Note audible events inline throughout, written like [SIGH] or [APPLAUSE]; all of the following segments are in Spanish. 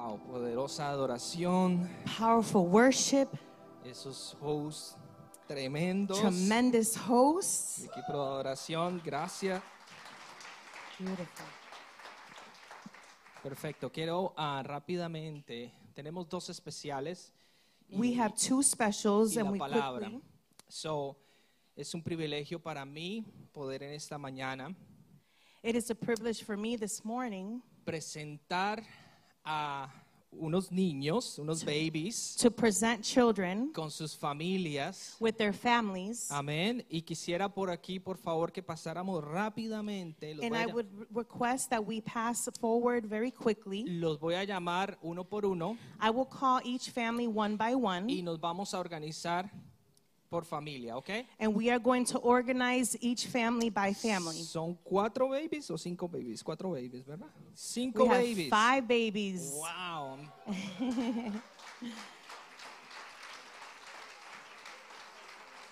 Wow, poderosa adoración. Powerful worship, Esos hosts tremendos. tremendous hosts. Equipo de adoración, gracias. Beautiful. Perfecto. Quiero ah, rápidamente, tenemos dos especiales y, We have two specials y and la we palabra. quickly, So, es un privilegio para mí poder en esta mañana it is a privilege for me this morning presentar a unos niños, unos babies, to present children con sus familias. with their families. Amén. Y quisiera por aquí, por favor, que pasáramos rápidamente. Los And I would re- request that we pass forward very quickly. los voy a llamar uno por uno I will call each family one by y one, nos vamos a organizar por familia, ¿ok? and we are going to organize each family by family. ¿Son cuatro babies o cinco babies? Cuatro babies, ¿verdad? We Cinco have five babies. Wow. [LAUGHS]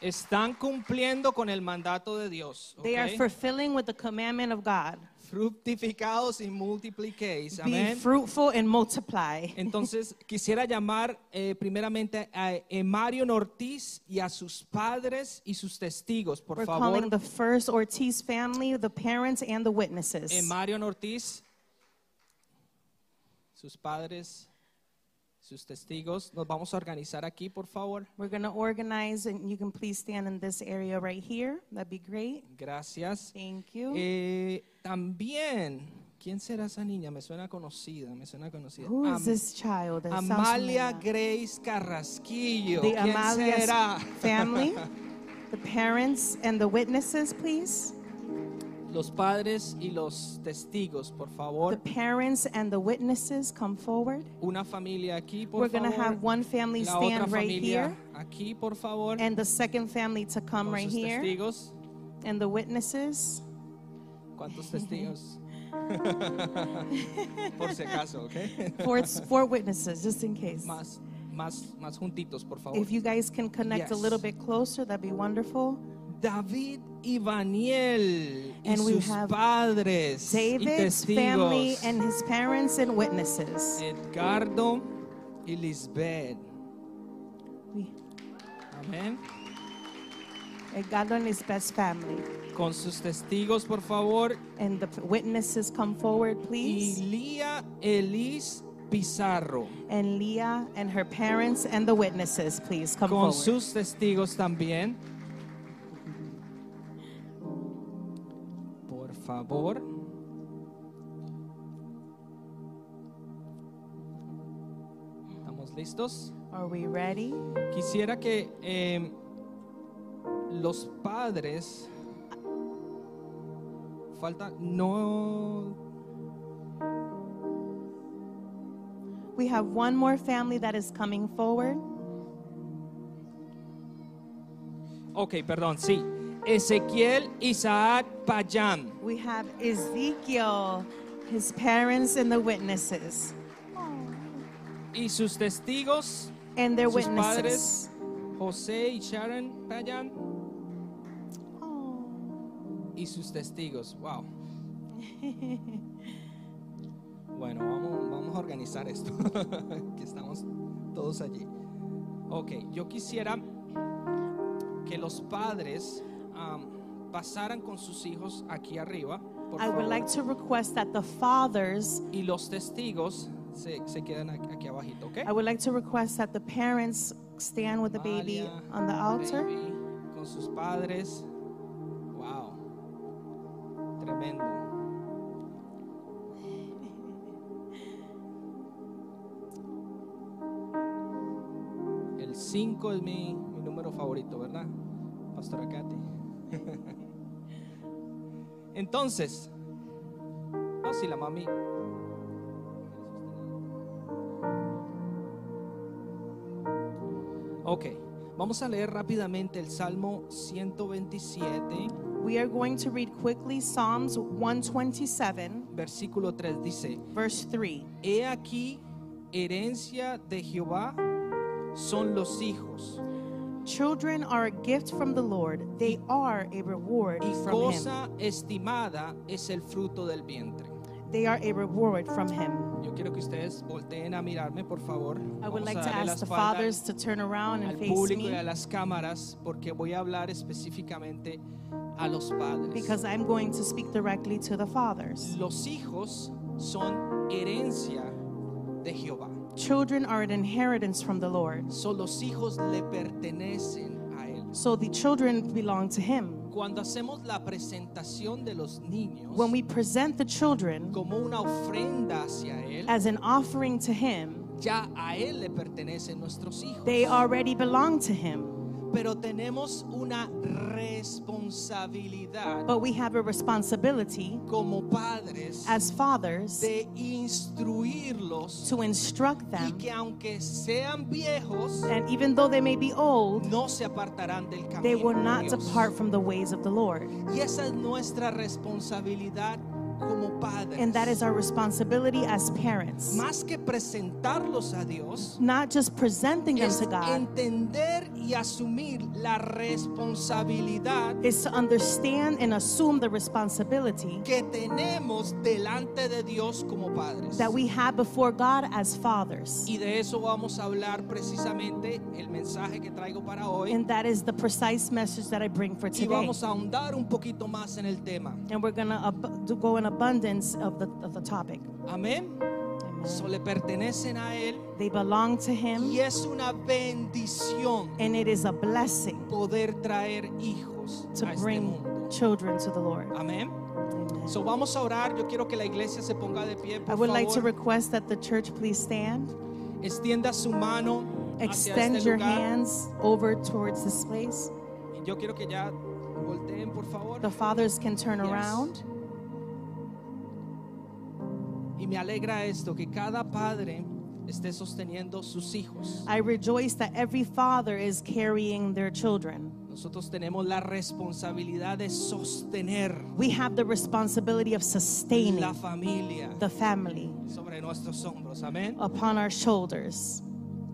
Están cumpliendo con el mandato de Dios. They are fulfilling with the commandment of God. Fructificados y multipliquéis. Be fruitful and multiply. Entonces quisiera llamar eh, primeramente a Emarion Ortiz y a sus padres y sus testigos, por We're favor. calling the first Ortiz family, the parents and the witnesses. Emarion Ortiz, sus padres, sus testigos. Nos vamos a organizar aquí, por favor. We're going to organize, and you can please stand in this area right here. That'd be great. Gracias. Thank you. Eh, también, ¿quién será esa niña? Me suena conocida, me suena conocida. Who is Am- this child? That Amalia? Grace Carrasquillo. The ¿Quién Amalia's será? family, [LAUGHS] the parents and the witnesses, please. Los padres y los testigos, por favor. The parents and the witnesses come forward. Una familia aquí, por We're going to have one family La stand right here, aquí, por favor. and the second family to come right here, testigos. and the witnesses. ¿Cuántos testigos? [LAUGHS] por si acaso, ¿ok? Four, four witnesses, just in case. más, más, más juntitos, por favor. If you guys can connect a little bit closer, that'd be wonderful. David y Vaniel y And we sus have padres y David's family and his parents and witnesses. Edgardo y Lisbeth. We, Amén. Edgardo and his best family. Con sus testigos, por favor. And the witnesses come forward, Y please. Lía Elis Pizarro. And Leah and her parents and the witnesses, please come Con forward. sus testigos también. Favor. ¿Estamos listos? Are we ready? Quisiera que eh, los padres falta no We have one more family that is coming forward. Ok, perdón, sí. Ezequiel Isaac Payán. We have Ezekiel, his parents and the witnesses. Y sus testigos, And their sus witnesses. padres, José y Sharon Payán. Oh. Y sus testigos. Wow. [LAUGHS] Bueno, vamos, vamos a organizar esto. [LAUGHS] que estamos todos allí. Ok, yo quisiera que los padres am, pasaran con sus hijos aquí arriba. Por I would favor. like to request that the fathers, y los testigos se, se quedan aquí, aquí abajito, ¿ok? I would like to request that the parents stand with the baby Amalia, on the altar. baby, con sus padres. Wow. Tremendo. El 5 es mi, mi número favorito, ¿verdad? Pastora Katy. Entonces, oh, sí, la mami. Ok, vamos a leer rápidamente el Salmo 127, We are going to read quickly Psalms 127, versículo 3 dice, verse 3. He aquí, herencia de Jehová son los hijos, Children are a gift from the Lord, they are a reward y from Him. cosa estimada es el fruto del vientre. they are a reward from Him. Yo quiero que ustedes volteen a mirarme, por favor. I would Vamos like to ask the fathers to turn around al and face público y me a las cámaras porque voy a hablar específicamente a los padres. because I'm going to speak directly to the fathers. Los hijos son herencia de Jehová. Children are an inheritance from the Lord. So, los hijos le pertenecen a él. So the children belong to Him. Cuando hacemos la presentación de los niños When we present the children como una ofrenda hacia él, as an offering to Him, ya a él le pertenecen nuestros hijos. they already belong to Him. Pero tenemos una responsabilidad But we have a responsibility como padres as fathers de instruirlos to instruct y them. que aunque sean viejos And even though they may be old, no se apartarán del they camino will de not depart from the ways of the Lord. Y esa es nuestra responsabilidad como padres. And that is our responsibility as parents. Más que presentarlos a Dios, Not just presenting them to God, entender y asumir la responsabilidad is to understand and assume the responsibility que tenemos delante de Dios como padres. that we have before God as fathers. Y de eso vamos a hablar precisamente el mensaje que traigo para hoy. And that is the precise message that I bring for Y today. vamos a ahondar un poquito más en el tema. And we're going to go in abundance of the, of the topic. Amén. So le pertenecen a Él They belong to Him, y es una bendición and it is a blessing poder traer hijos to a este bring mundo. children to the Lord. Amén. Amen. So vamos a orar. Yo quiero que la iglesia se ponga de pie. I Por would like to request that the church please stand. Extienda su mano Extend este your lugar. hands over towards this place. Y yo quiero que ya volteen, por favor. The fathers can turn Yes. around. Y me alegra esto, que cada padre esté sosteniendo sus hijos. I rejoice that every father is carrying their children. Nosotros tenemos la responsabilidad de sostener We have the responsibility of sustaining la familia the family sobre nuestros hombros. Amén. upon our shoulders.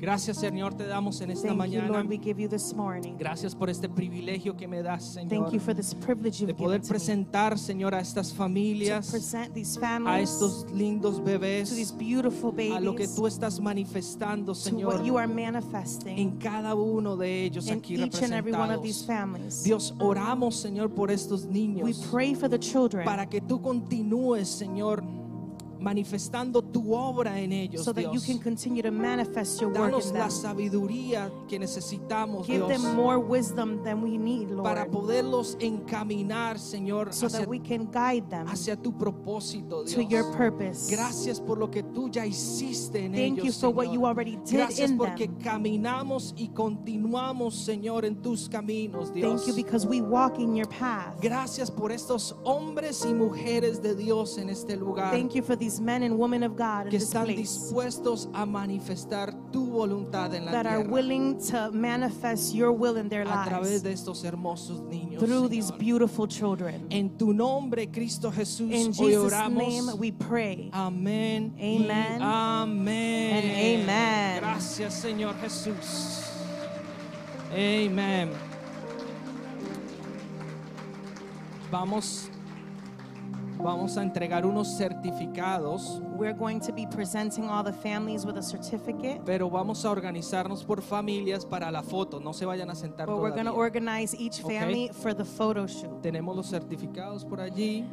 Gracias, Señor, te damos en esta Thank you, mañana. Lord, we give you this morning. Gracias por este privilegio que me das, Señor, Thank you for this privilege de poder given to me presentar, Señor, a estas to familias, present these a families estos lindos to these bebés, beautiful a lo que tú estás manifestando, to Señor, what you are en manifesting cada uno de ellos in aquí each and every one of these representados. families. Dios, oramos, Señor, por estos We niños, pray for the children para que tú continúes, Señor, manifestando tu obra en ellos, so that you Dios. can continue to manifest your work Danos in la them. sabiduría que necesitamos, Give Dios, them more wisdom than we need, para Lord, poderlos encaminar, Señor, so hacia, that we can guide them hacia tu propósito, to Dios. your purpose. Gracias por lo que tú ya hiciste en Thank ellos, you for what Señor. you already did Gracias in porque them. caminamos y continuamos, Señor, en tus caminos, Dios. Thank you because we walk in your path. Gracias por estos hombres y mujeres de Dios en este lugar Thank you for these men and women of God que están place dispuestos a manifestar tu voluntad en la that are willing to manifest your will in their a través lives de estos hermosos niños. through these beautiful children. En tu nombre, Cristo Jesús, In hoy Jesus' oramos. name we pray. Amén. Amen amén. and amen. Gracias, Señor Jesús. Amén. Vamos, vamos a entregar unos certificados, We're going to be presenting all the families with a certificate, pero vamos a organizarnos por familias para la foto. No se vayan a sentar but we're going to organize each Okay. family for the photo shoot. Tenemos los certificados por allí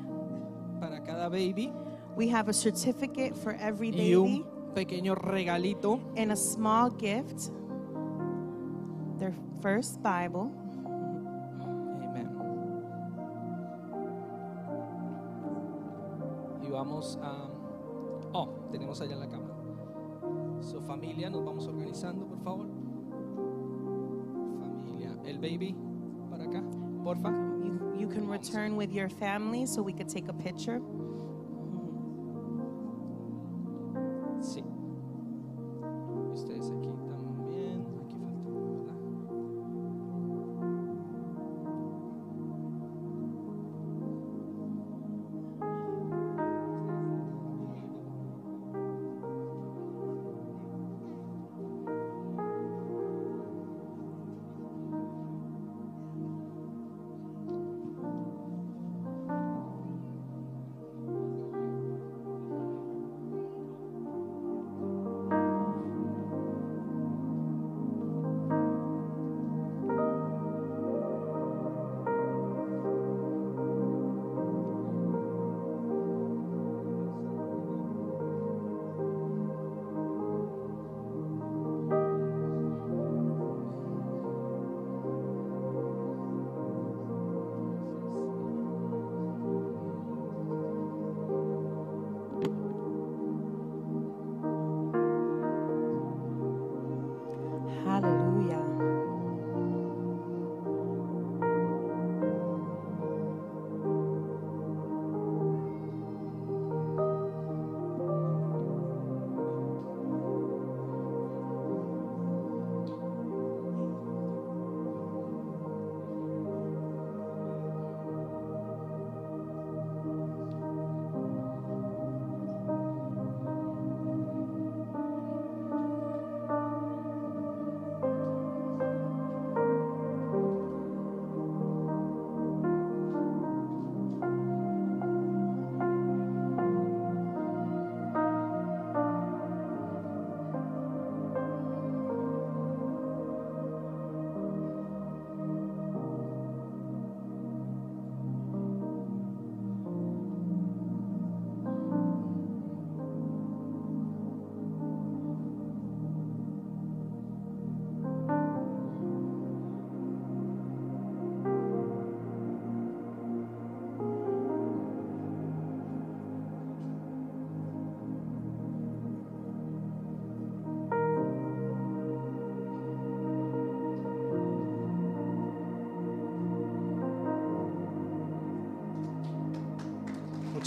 para cada baby We have a certificate for every y baby un pequeño regalito and a small gift, their first Bible. Vamos a... Oh, tenemos allá la cama. Su familia, nos vamos organizando, por favor. Familia. El baby, para acá, porfa. You, you can return with your family so we could take a picture.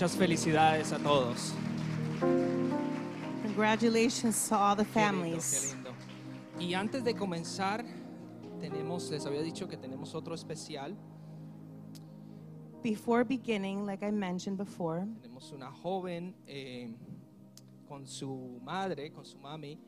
Muchas felicidades a todos. Congratulations to all the Qué lindo, qué families. lindo. Y antes de comenzar, tenemos, les había dicho que tenemos otro especial. Before beginning, like I mentioned before, Tenemos una joven eh, con su madre, con su mami.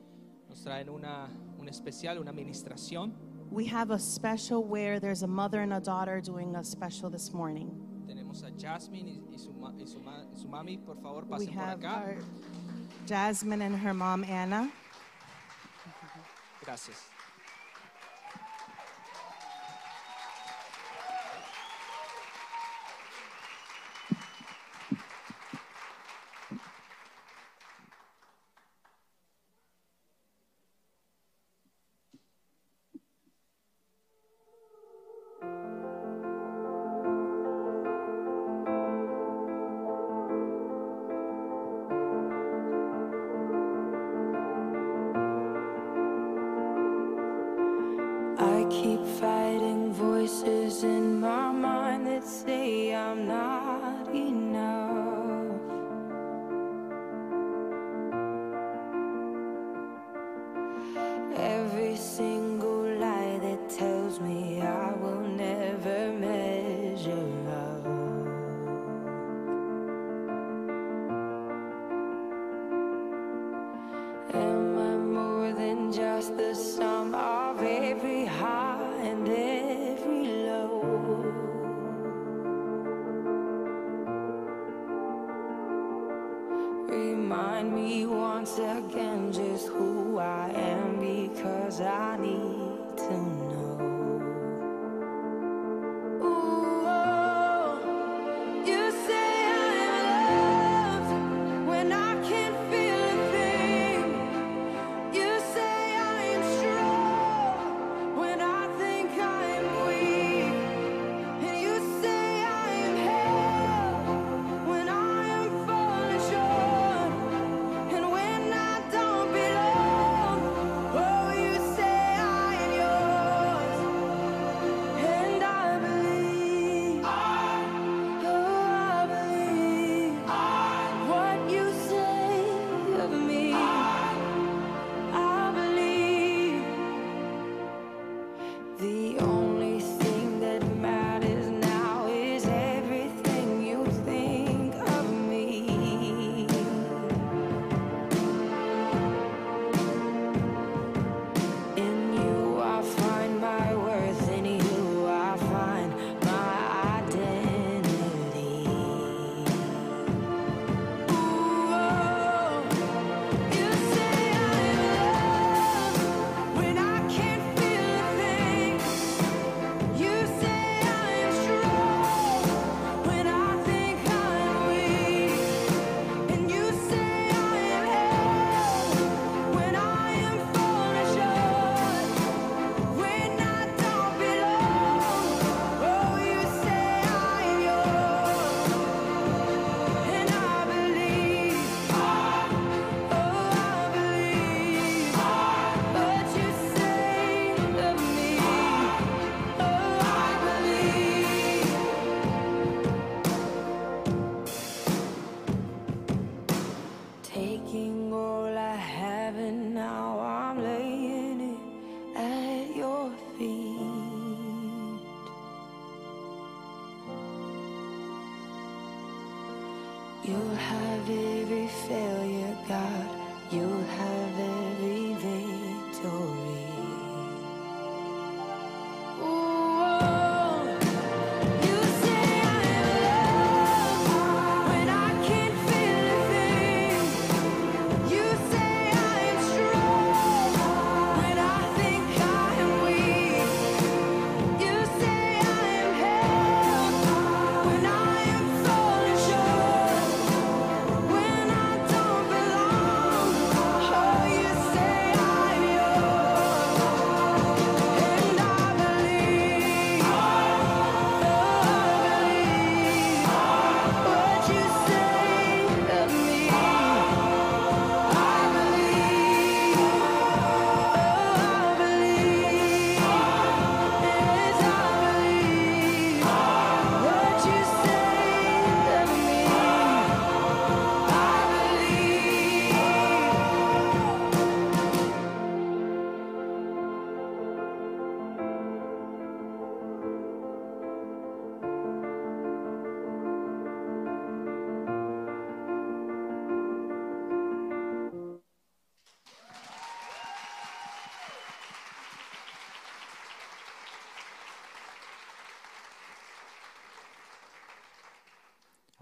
Nos traen una, un especial, una administración. we have a special where there's a mother and a daughter doing a special this morning. Tenemos a Jasmine y, y su, ma- y su ma- su mami. Por favor, We pasen por have acá. our Jasmine and her mom, Anna. Gracias.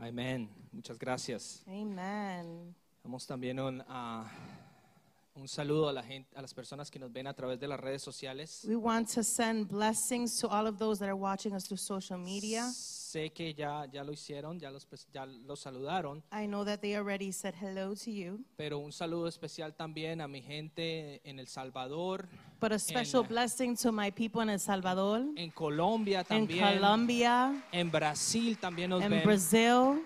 Amén. Muchas gracias. Amen. Damos también un, ah, un saludo a, la gente, a las personas que nos ven a través de las redes sociales. We want to send blessings to all of those that are watching us through social media. Sé que ya, ya lo hicieron, ya los, ya los saludaron, I know that they already said hello to you, pero un saludo especial también a mi gente en El Salvador, but a special En- blessing to my people in El Salvador, en Colombia in también, Colombia, en Brasil también nos in ven. Brazil.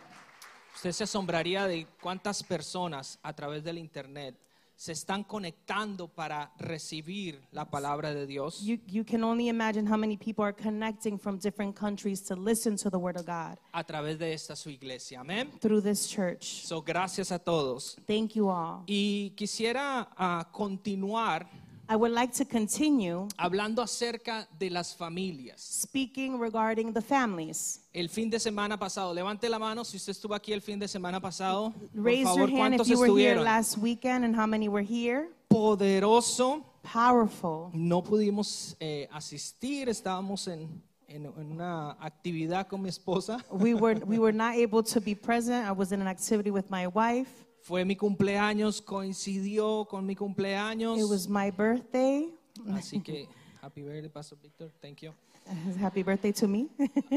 Usted se asombraría de cuántas personas a través del internet se están conectando para recibir la palabra de Dios. You, you can only imagine how many people are connecting from different countries to listen to the Word of God a través de esta su iglesia. Amén. through this church. So, gracias a todos. Thank you all. Y quisiera ah, continuar I would like to continue hablando acerca de las familias. speaking regarding the families. El fin de semana pasado, levante la mano si usted estuvo aquí el fin de semana pasado. Por Raise favor, your hand if ¿cuántos you were here estuvieron? last weekend and how many were here. Poderoso. Powerful. No pudimos eh, asistir, estábamos en, en- en una actividad con mi esposa. We were, [LAUGHS] we were not able to be present. I was in an activity with my wife. Fue mi cumpleaños, coincidió con mi cumpleaños. It was my birthday. Así que, happy birthday, Pastor Víctor. Thank you. [LAUGHS] Happy birthday to me.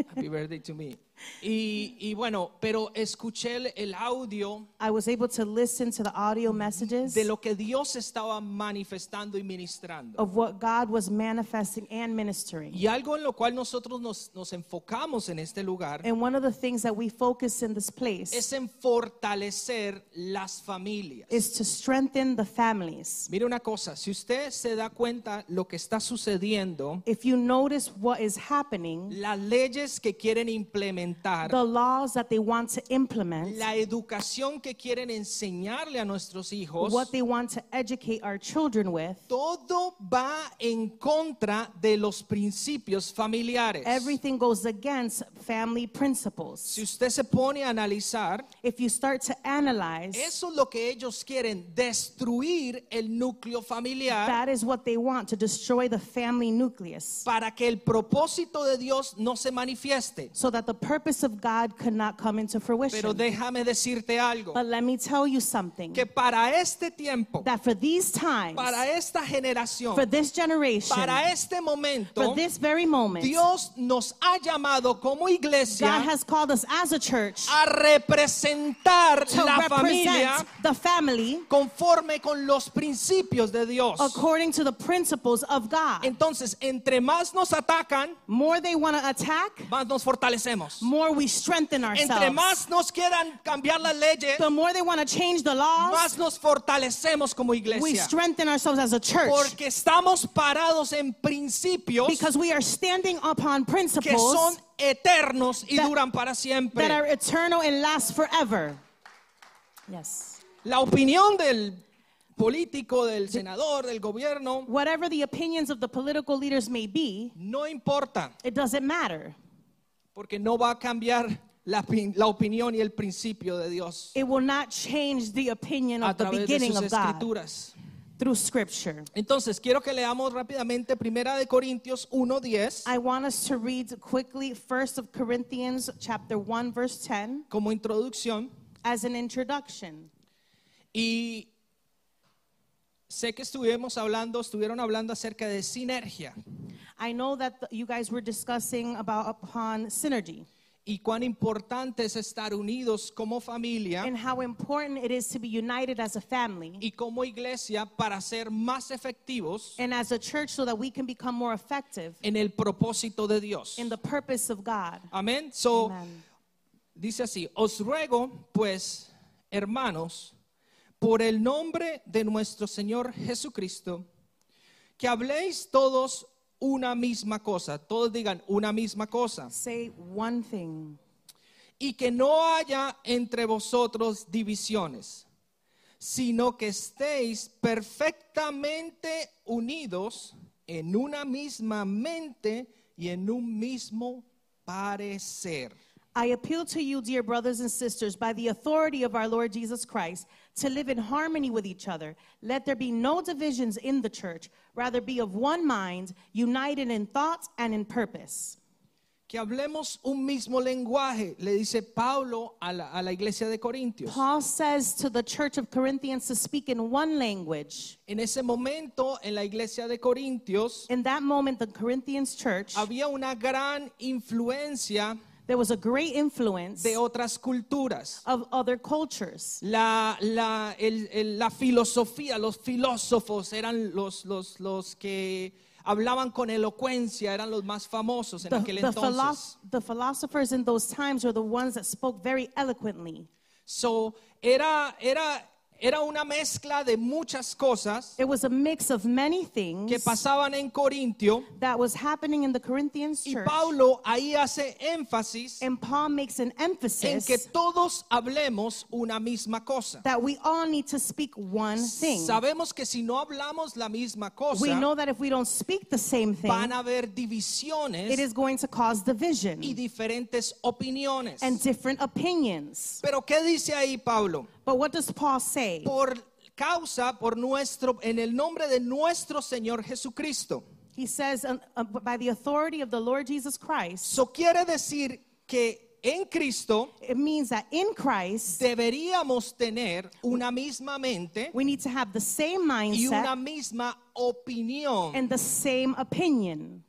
Happy birthday to me. Y, y bueno, pero escuché el, el audio I was able to listen to the audio messages de lo que Dios estaba manifestando y ministrando. of what God was manifesting and ministering. Y algo en lo cual nosotros nos, nos enfocamos en este lugar And one of the things that we focus in this place es en fortalecer las familias. is to strengthen the families. Mire una cosa, si usted se da cuenta lo que está sucediendo, If you notice what is happening, las leyes que quieren implementar, the laws that they want to implement, la educación que quieren enseñarle a nuestros hijos, what they want to educate our children with, todo va en contra de los principios familiares. everything goes against family principles. Si usted se pone a analizar, If you start to analyze, eso es lo que ellos quieren, destruir el núcleo familiar that is what they want to destroy the family nucleus para que el propósito de Dios no se manifieste. so that the purpose of God could not come into Pero déjame decirte algo, But let me tell you something que para este tiempo, that for these times, para esta generación, for this generation, para este momento, for this very moment, Dios nos ha llamado como God iglesia has called us as a church a representar to la familia the family conforme con los principios de Dios. according to the principles of God. Entonces, entre más nos atacan, More they want to attack, más nos fortalecemos. More we strengthen Entre más nos quieran cambiar las leyes, The more they want to change the laws, más nos fortalecemos como we strengthen ourselves as a church. Porque estamos parados en principios because we are standing upon que son principles eternos y that- duran para that are eternal and last forever. Yes. La opinión del político, del senador, del gobierno, Whatever the opinions of the political leaders may be, no importa, it doesn't matter porque no va a cambiar la, la opinión y el principio de Dios It will not change the opinion a of the través de beginning sus of God escrituras. through Scripture. Entonces, quiero que leamos rápidamente Primera de Corintios 1:10 I want us to read quickly First of Corinthians chapter 1 verse 10 como introducción as an introduction. y sé que estuvimos hablando, estuvieron hablando acerca de sinergia I know that you guys were discussing about upon synergy y cuán importante es estar unidos como familia and how important it is to be united as a family y como iglesia para ser más efectivos and as a church so that we can become more effective en el propósito de Dios. in the purpose of God. Amén. So, Amen. dice así, os ruego pues, hermanos, por el nombre de nuestro Señor Jesucristo, que habléis todos una misma cosa, todos digan una misma cosa, Say one thing. y que no haya entre vosotros divisiones, sino que estéis perfectamente unidos en una misma mente y en un mismo parecer. I appeal to you, dear brothers and sisters, by the authority of our Lord Jesus Christ, to live in harmony with each other. Let there be no divisions in the church, rather be of one mind, united in thought and in purpose. que hablemos un mismo lenguaje, le dice Pablo a la, a la iglesia de Corintios. Paul says to the church of Corinthians to speak in one language. En ese momento, en la iglesia de Corintios, In that moment, the Corinthians church, había una gran influencia there was a great influence de otras culturas. of other cultures. La, la, el- el- la filosofía, los filósofos eran los, los, los que hablaban con elocuencia, eran los más famosos en The, aquel the, entonces. the philosophers in those times were the ones that spoke very eloquently. So, era, era, era una mezcla de muchas cosas It was a mix of many things que pasaban en Corintio. that was happening in the Corinthians Y. Pablo ahí hace énfasis and Paul makes an en emphasis que todos hablemos una misma cosa. that we all need to speak one thing. Sabemos que si no hablamos la misma cosa, We know that if we don't speak the same thing, van a haber divisiones it is going to cause division y diferentes opiniones. and different opinions. Pero ¿qué dice ahí Pablo? But what does Paul say? Por causa, por nuestro, en el nombre de nuestro Señor Jesucristo. He says, um, uh, by the authority of the Lord Jesus Christ, Eso quiere decir que en Cristo it means that in Christ, deberíamos tener una misma mente we need to have the same y una mindset misma opinión. and the same opinion.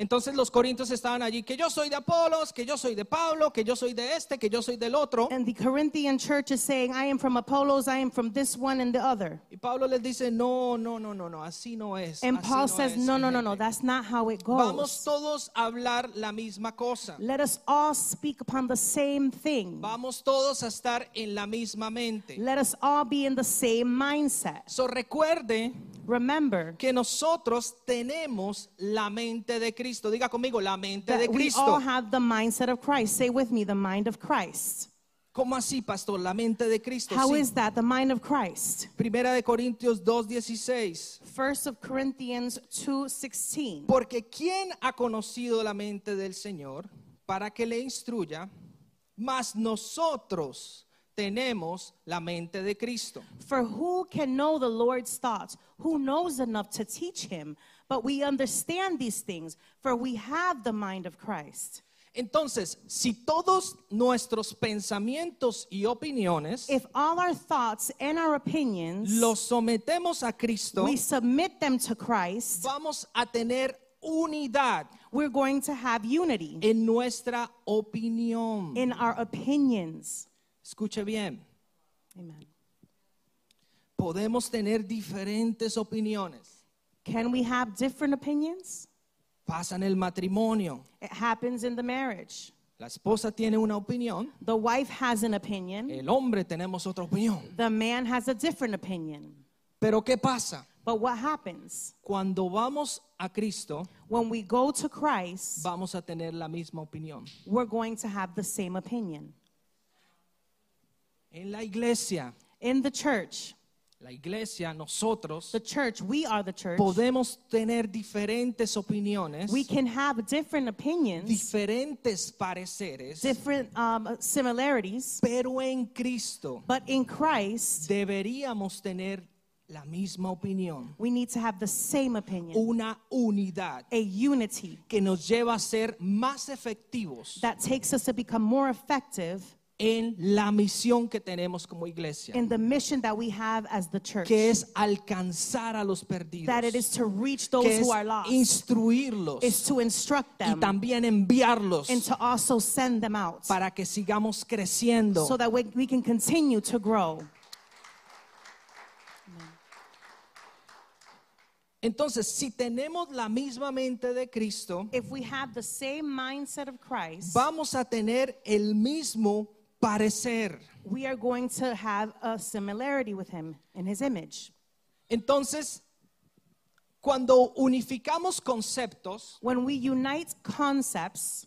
Entonces los corintios estaban allí, que yo soy de Apolos, que yo soy de Pablo, que yo soy de este, que yo soy del otro. And the Corinthian church is saying, I am from Apollos, I am from this one and the other. Y Pablo les dice, no, no, no, no, no, así no es. And así Paul no says, es, no, no, no, no, that's not how it Vamos goes. todos a hablar la misma cosa. Let us all speak upon the same thing. Vamos todos a estar en la misma mente. Let us all be in the same mindset. So recuerde Remember que nosotros tenemos la mente de Cristo. Diga conmigo, la mente de that we Cristo. all have the mindset of Christ. Say with me, the mind of Christ. ¿Cómo así, pastor? La mente de Cristo. How Sí. is that? The mind of Christ. Primera de Corintios 2:16. First of Corinthians 2:16. Porque ¿quién ha conocido la mente del Señor para que le instruya? Mas nosotros tenemos la mente de Cristo. For who can know the Lord's thoughts? Who knows enough to teach him? But we understand these things, for we have the mind of Christ. Entonces, si todos nuestros pensamientos y opiniones If all our thoughts and our opinions los sometemos a Cristo, we submit them to Christ, vamos a tener unidad we're going to have unity en nuestra opinión. in our opinions. Escuche bien, Amen. podemos tener diferentes opiniones. Can we have different opinions? Pasa en el matrimonio. It happens in the marriage. La esposa tiene una opinión, The wife has an opinion, el hombre tenemos otra opinión. the man has a different opinion. Pero ¿qué pasa? But what happens? Cuando vamos a Cristo, When we go to Christ, vamos a tener la misma opinión. we're going to have the same opinion. En la iglesia, In the church, la iglesia, nosotros, the church, we are the church. podemos tener diferentes opiniones, We can have different opinions, diferentes pareceres, different um, similarities, pero en Cristo but in Christ, deberíamos tener la misma opinión, we need to have the same opinion, una unidad a unity que nos lleva a ser más efectivos that takes us to become more effective en la misión que tenemos como iglesia, in the mission that we have as the church. que es alcanzar a los perdidos, That it is to reach those que es who are lost, instruirlos is to instruct y them, también enviarlos and to also send them out para que sigamos creciendo. so that we, we can continue to grow. Entonces, si tenemos la misma mente de Cristo, If we have the same mindset of Christ, vamos a tener el mismo parecer. we are going to have a similarity with him in his image. Entonces, cuando unificamos conceptos, When we unite concepts,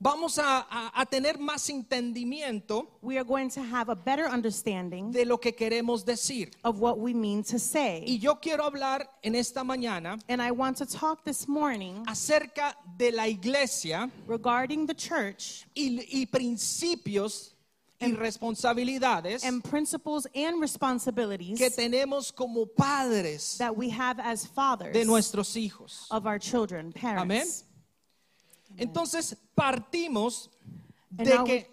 vamos a, a- a tener más entendimiento we are going to have a better understanding de lo que queremos decir. of what we mean to say. Y yo quiero hablar en esta mañana And I want to talk this morning acerca de la iglesia regarding the church y, y principios y responsabilidades and principles and responsibilities que tenemos como padres that we have as fathers de nuestros hijos. of our children, Amén. parents. Entonces partimos de que,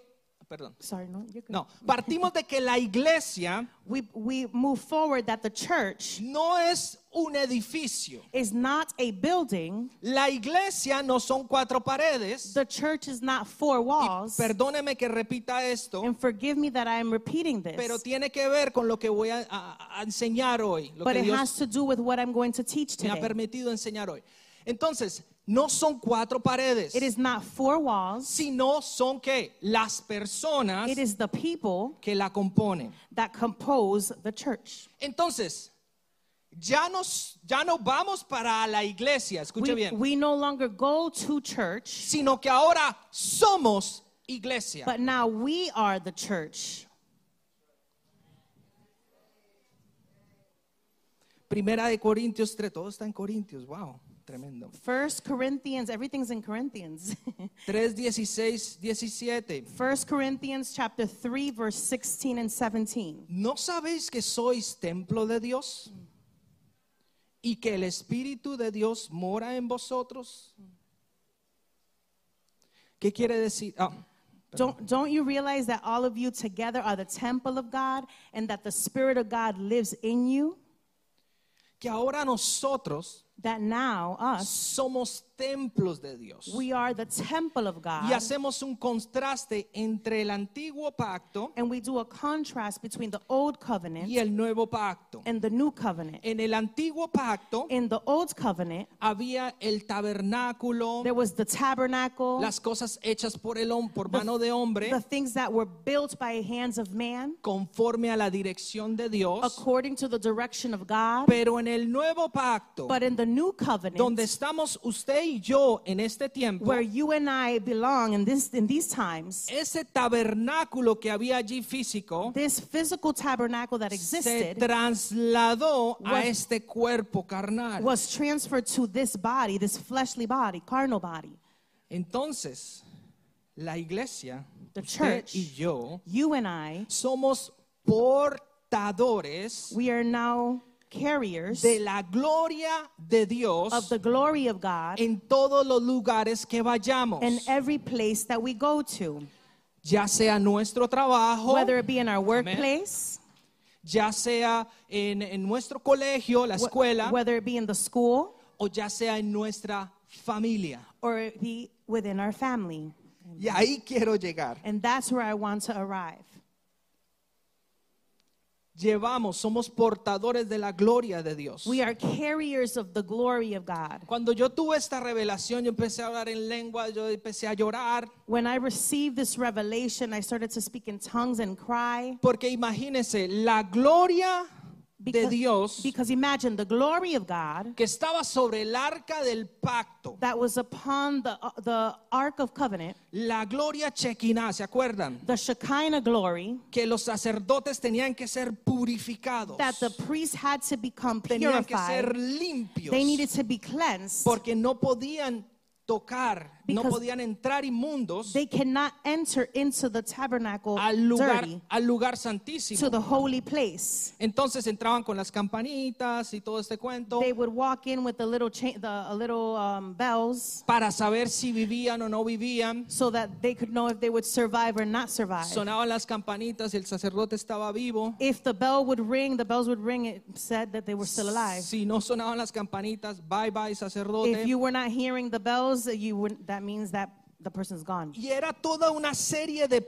perdón, Sorry, no, no, partimos de que la iglesia [LAUGHS] We, we move forward that the church no es un edificio. is not a building. La iglesia no son cuatro paredes. The church is not four walls. Perdóneme que repita esto, And forgive me that I am repeating this. pero tiene que ver con lo que voy a, a- a enseñar hoy, lo but que it Dios has to do with what I'm going to teach me ha today. permitido enseñar hoy. Entonces, no son cuatro paredes, It is not four walls. sino son que las personas It is the people que la componen. that compose the church. Entonces, ya nos ya no vamos para la iglesia, escuche We, bien, we no longer go to church, sino que ahora somos iglesia. but now we are the church. Primera de Corintios 3, todo está en Corintios, wow, tremendo. First Corinthians, everything's in Corinthians. 3, 16, 17. First Corinthians chapter 3 verse 16 and 17. ¿No sabéis que sois templo de Dios? ¿Y que el Espíritu de Dios mora en vosotros? ¿Qué quiere decir? Ah, Don't, don't you realize that all of you together are the temple of God and that the Spirit of God lives in you? que ahora nosotros That now, us, somos templos de Dios. we are the temple of Y God. hacemos un contraste entre el antiguo pacto And we do a contrast between the old covenant y el nuevo pacto. and the new covenant. En el antiguo pacto In the old covenant, había el tabernáculo, there was the tabernacle, las cosas hechas por el por mano de hombre, the things that were built by hands of man conforme a la dirección de Dios. according to the direction of God. Pero en el nuevo pacto, But in the new donde covenant, estamos usted y yo en este tiempo, where you and I belong in this in these times, ese tabernáculo que había allí físico this physical tabernacle that se existed trasladó a Was- este cuerpo carnal. was transferred to this body, this fleshly body, carnal body. Entonces, la iglesia, The usted church. y yo, You and I, somos portadores we are now carriers de la gloria de Dios of the glory of God en todos los lugares que vayamos, in every place that we go to, ya sea nuestro trabajo, whether it be in our workplace, ya sea en, en nuestro colegio, la escuela, whether it be in the school, o ya sea en nuestra familia. or it be within our family. Y ahí quiero llegar. And that's where I want to arrive. Llevamos, somos portadores de la gloria de Dios. We are carriers of the glory of God. Cuando yo tuve esta revelación, yo empecé a hablar en lengua, yo empecé a llorar, When I received this revelation, I started to speak in tongues and cry porque imagínense, la gloria de Dios because imagine the glory of God que estaba sobre el arca del pacto, that was upon the, uh, the Ark of Covenant, la gloria chequina, ¿se acuerdan? the Shekinah glory, Que los sacerdotes tenían que ser purificados, that the priests had to become tenían que ser purified. limpios, They needed to be cleansed. porque no podían tocar, no podían entrar inmundos They cannot enter into the tabernacle al lugar, dirty, al lugar to santísimo. the holy place. Entonces entraban con las campanitas y todo este cuento They would walk in with the little the little um, bells para saber si vivían o no vivían. so that they could know if they would survive or not survive. Sonaban las campanitas y el sacerdote estaba vivo. If the bell would ring, the bells would ring. It said that they were still alive. Si no sonaban las campanitas, bye bye If sacerdote. you were not hearing the bells, you would, that means that the person's gone. Y era toda una serie de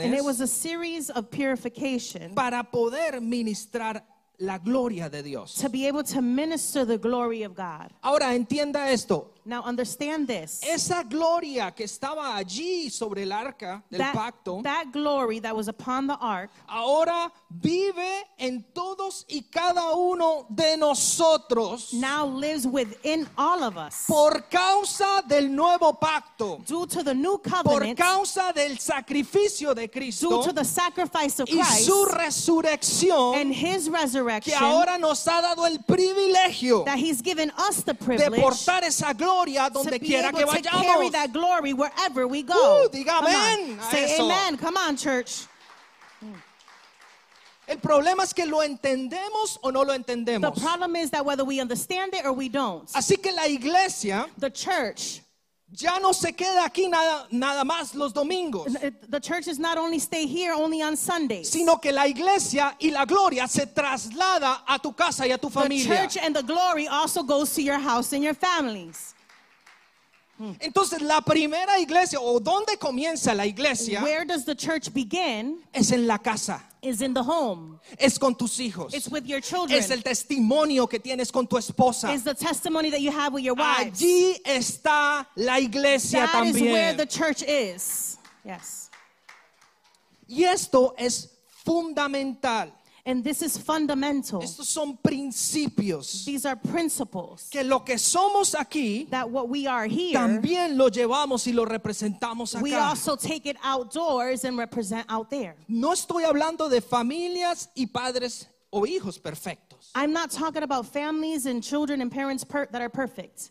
And it was a series of purification para poder ministrar la gloria de Dios. to be able to minister the glory of God. Ahora entienda esto. Now understand this. Esa gloria que estaba allí sobre el arca del That, pacto, that glory that was upon the ark ahora vive en todos y cada uno de nosotros now lives within all of us. por causa del nuevo pacto, Due to the new por covenant, causa del sacrificio de due Cristo to the sacrifice of y Christ su resurrección and his que resurrection, ahora nos ha dado el privilegio that he's given us the de privilege portar esa gloria to donde quiera que to carry vayamos. that glory wherever we go. Uh, diga Come amén Say eso. amen. Come on, church. El problema es que lo entendemos o no lo The problem is that whether we understand it or we don't, Así que la iglesia the church, ya no se queda aquí nada, nada más los domingos, the church is not only stay here only on Sundays. sino que la iglesia y la gloria se traslada a tu casa y a tu familia. The church and the glory also goes to your house and your families. Entonces la primera iglesia o donde comienza la iglesia Where does the church begin? es en la casa, Is in the home. es con tus hijos, It's with your children. es el testimonio que tienes con tu esposa. Is the testimony that you have with your wives. Allí está la iglesia That is where también. the church is. Yes. Y esto es fundamental. And this is fundamental. Estos son principios These are principles que lo que somos aquí that what we are here, también lo llevamos y lo representamos acá. we also take it outdoors and represent out there. No estoy hablando de familias y padres o hijos perfectos. I'm not talking about families and children and parents per- that are perfect.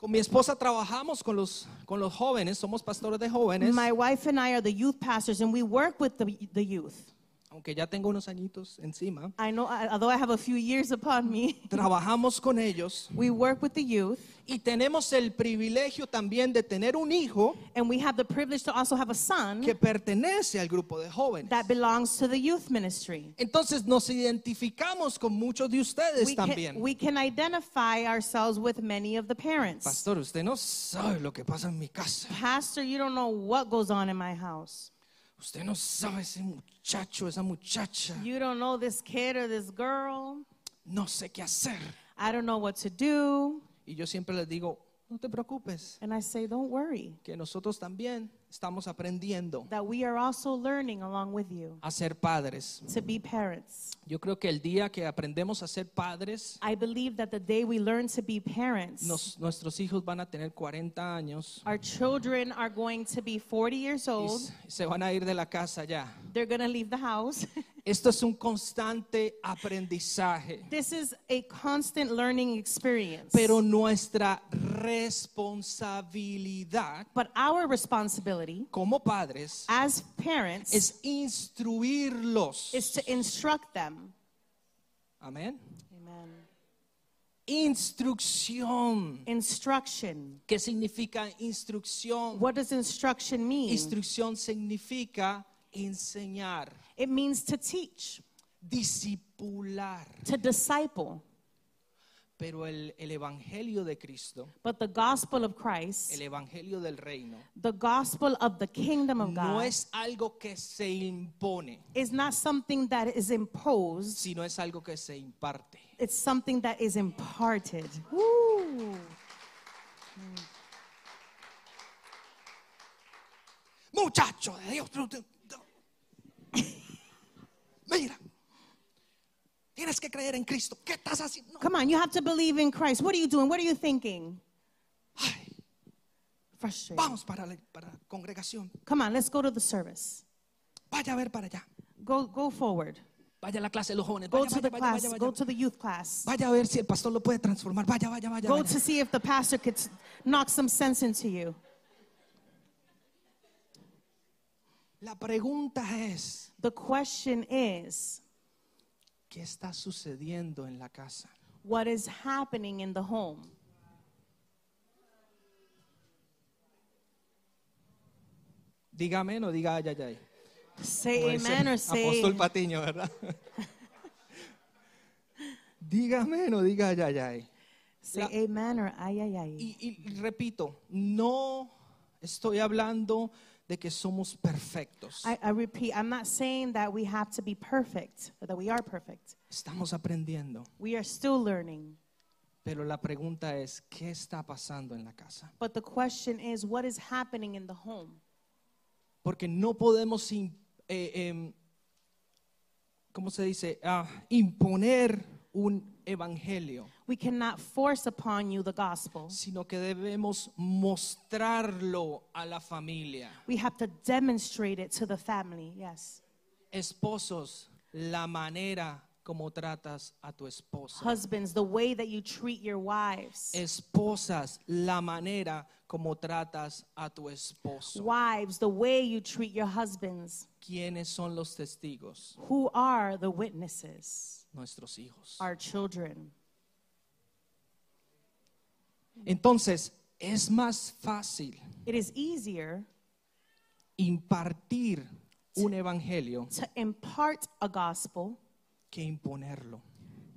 Con mi esposa trabajamos con los, con los jóvenes, somos pastores de jóvenes, My wife and I are the youth pastors and we work with the, the youth. Aunque ya tengo unos añitos encima. I know, although I have a few years upon me, [LAUGHS] Trabajamos con ellos we work with the youth y tenemos el privilegio también de tener un hijo and we have the privilege to also have a son que pertenece al grupo de jóvenes. that belongs to the youth ministry. Entonces nos identificamos con muchos de ustedes We también. can, we can identify ourselves with many of the parents. Pastor, usted no sabe lo que pasa en mi casa. Pastor, you don't know what goes on in my house. Usted no sabe ese muchacho, esa muchacha. You don't know this kid or this girl. No sé qué hacer. I don't know what to do. Y yo siempre les digo, no te preocupes, And I say, don't worry, que nosotros también estamos aprendiendo that we are also learning along with you a ser padres. to be parents. Yo creo que el día que aprendemos a ser padres, I believe that the day we learn to be parents, nos- nuestros hijos van a tener 40 años our children are going to be 40 years y old. s- se van a ir de la casa ya. They're going to leave the house. [LAUGHS] Esto es un constante aprendizaje, this is a constant learning experience. pero nuestra responsabilidad but our responsibility como padres as parents es instruirlos. is to instruct them. Amén. Amen. Instrucción. Instruction. ¿Qué significa instrucción? What does instruction mean? Instrucción significa enseñar, It means to teach, discipular. to disciple. Pero el, el evangelio de Cristo, But the gospel of Christ, el evangelio del reino, the gospel of the kingdom of no God, es algo que se impone, is not something that is imposed, sino es algo que se imparte. it's something that is imparted. Woo. Muchacho de Dios. [LAUGHS] Mira, Tienes que creer en Cristo. ¿Qué estás haciendo? No. Come on, you have to believe in Christ. What are you doing? What are you thinking? Ay, Frustrated. vamos para la, para la congregación. Come on, let's go to the service. Vaya a ver para allá. Go go forward. Vaya a la clase de los jóvenes. Go Vaya, to the vaya, vaya, class. vaya, Go to the youth class. Vaya a ver si el pastor lo puede transformar. Vaya, vaya, vaya. Go vaya. to see if the pastor could knock some sense into you. La pregunta es, The question is, ¿qué está sucediendo en la casa? what is happening in the home? Diga amén o diga ay, ay, ay. Say Como dice amen or say Apóstol Patiño, ¿verdad? diga amén o diga ay, ay, ay. say La- amen or ay ay ay. Y, y repito, no estoy hablando de que somos perfectos. I, I repeat, I'm not saying that we have to be perfect or that we are perfect. Estamos aprendiendo. We are still learning. Pero la pregunta es, ¿qué está pasando en la casa? But the question is, what is happening in the home? Porque no podemos, eh, em, ¿cómo se dice? Ah, imponer un evangelio, We cannot force upon you the gospel. sino que debemos mostrarlo a la familia. We have to demonstrate it to the family. Yes. Esposos, la manera como tratas a tu esposa. Husbands, the way that you treat your wives. Esposas, la manera como tratas a tu esposo. Wives, the way you treat your husbands. ¿Quiénes son los testigos? Who are the witnesses? Nuestros hijos. Our children. Entonces, es más fácil It is easier impartir un evangelio to impart a gospel que imponerlo.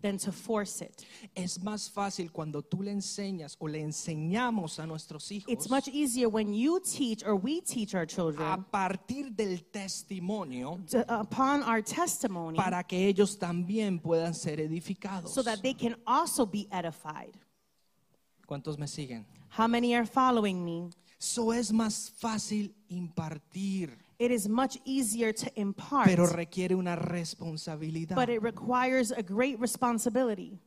than to force it. Es más fácil cuando tú le enseñas o le enseñamos a nuestros hijos It's much easier when you teach or we teach our a children partir del testimonio to, upon our testimony para que ellos también puedan ser edificados. so that they can also be edified. ¿Cuántos me siguen? How many are following me? Eso es más fácil impartir, It is much easier to impart, pero requiere una responsabilidad. but it requires a great responsibility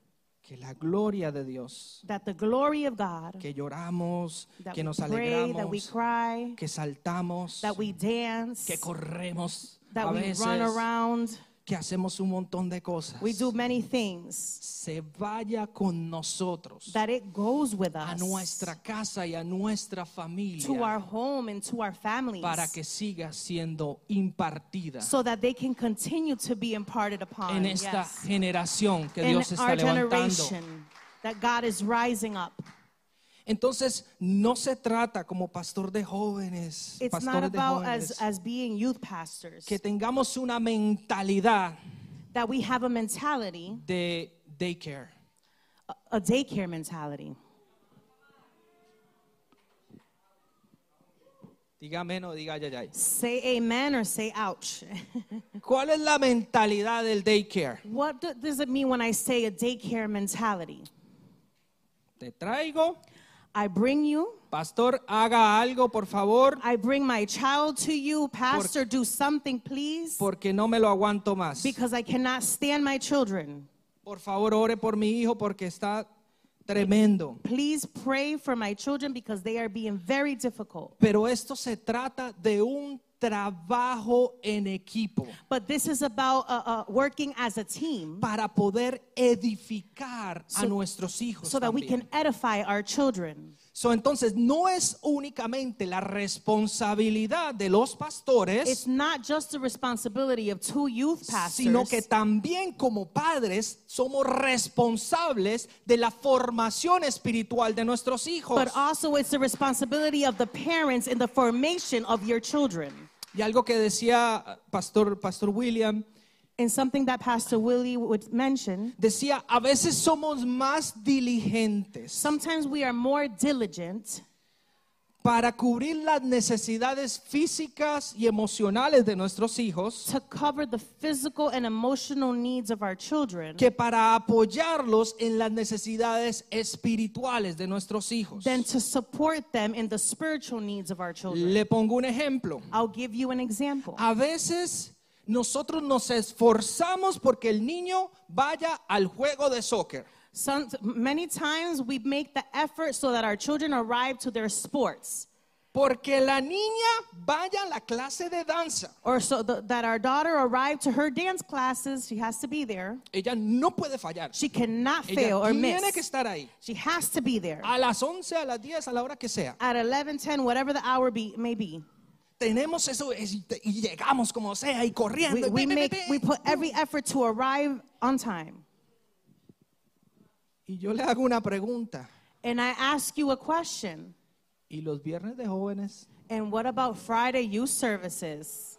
Que la gloria de Dios, that the glory of God, que lloramos, that que we nos pray, that we alegramos, cry, que saltamos, that we dance, que corremos that a we veces, run around, que hacemos un montón de cosas. we do many things, Se vaya con nosotros that it goes with a us nuestra casa y a nuestra to familia our home and to our families para que siga siendo impartida so that they can continue to be imparted upon en esta yes. generación que in Dios está our levantando. generation that God is rising up. Entonces, no se trata como pastor de jóvenes, It's not pastores de about as, jóvenes, as being youth pastors que tengamos una mentalidad that we have a mentality, de daycare. a, a daycare mentality. Diga o diga ay, ay. Say amen or say ouch. [LAUGHS] ¿Cuál es la mentalidad del daycare? what do, does it mean when I say a daycare mentality? Te traigo, I bring you, pastor, haga algo por favor, I bring my child to you, pastor, do something please, porque no me lo aguanto más. because I cannot stand my children. Por favor, ore por mi hijo porque está tremendo. Please pray for my children because they are being very difficult. Pero esto se trata de un trabajo en equipo But this is about uh, uh, working as a team para poder edificar a So- nuestros hijos. so that we can edify our children. So, entonces, no es únicamente la responsabilidad de los It's pastores, not just the responsibility of two youth pastors, sino que también como padres somos responsables de la formación espiritual de nuestros hijos. but also it's the responsibility of the parents in the formation of your children. Y algo que decía uh, Pastor, Pastor William, And something that Pastor Willie would mention, decía, a veces somos más diligentes sometimes we are more diligent para cubrir las necesidades físicas y emocionales de nuestros hijos to cover the physical and emotional needs of our children que para apoyarlos en las necesidades espirituales de nuestros hijos. than to support them in the spiritual needs of our children. Le pongo un ejemplo. I'll give you an example. A veces nosotros nos esforzamos porque el niño vaya al juego de soccer. Some, many times we make the effort so that our children arrive to their sports, Porque la niña vaya a la clase de danza. or so th- that our daughter arrive to her dance classes. She has to be there. Ella no puede fallar. She cannot Ella fail or tiene miss. que estar ahí. She has to be there A las 11, a las 10, a la hora que sea. at 11, 10, whatever the hour be, may be. Tenemos eso y llegamos como sea y corriendo. We, we make we put every effort to arrive on time. Y yo le hago una pregunta. And I ask you a question. ¿Y los viernes de jóvenes And what about Friday youth services?